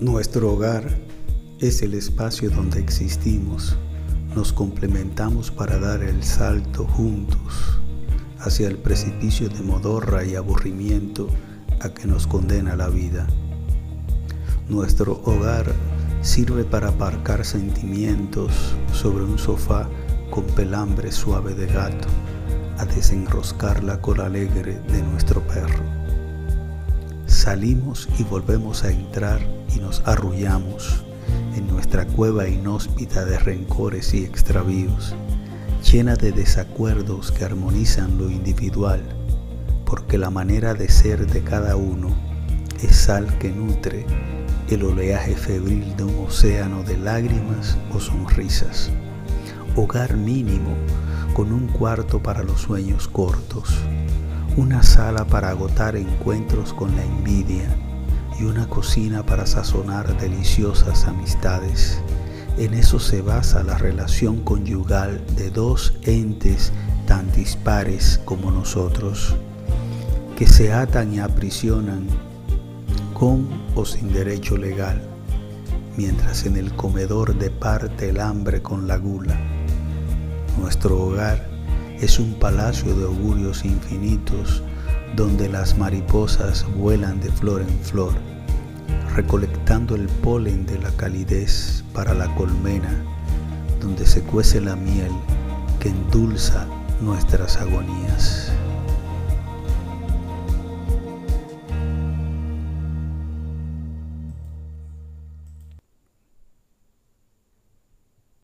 Nuestro hogar es el espacio donde existimos, nos complementamos para dar el salto juntos hacia el precipicio de modorra y aburrimiento a que nos condena la vida. Nuestro hogar sirve para aparcar sentimientos sobre un sofá con pelambre suave de gato, a desenroscar la cola alegre de nuestro perro. Salimos y volvemos a entrar y nos arrullamos en nuestra cueva inhóspita de rencores y extravíos, llena de desacuerdos que armonizan lo individual, porque la manera de ser de cada uno es sal que nutre el oleaje febril de un océano de lágrimas o sonrisas. Hogar mínimo con un cuarto para los sueños cortos, una sala para agotar encuentros con la envidia, y una cocina para sazonar deliciosas amistades. En eso se basa la relación conyugal de dos entes tan dispares como nosotros, que se atan y aprisionan con o sin derecho legal, mientras en el comedor departe el hambre con la gula. Nuestro hogar es un palacio de augurios infinitos donde las mariposas vuelan de flor en flor, recolectando el polen de la calidez para la colmena, donde se cuece la miel que endulza nuestras agonías.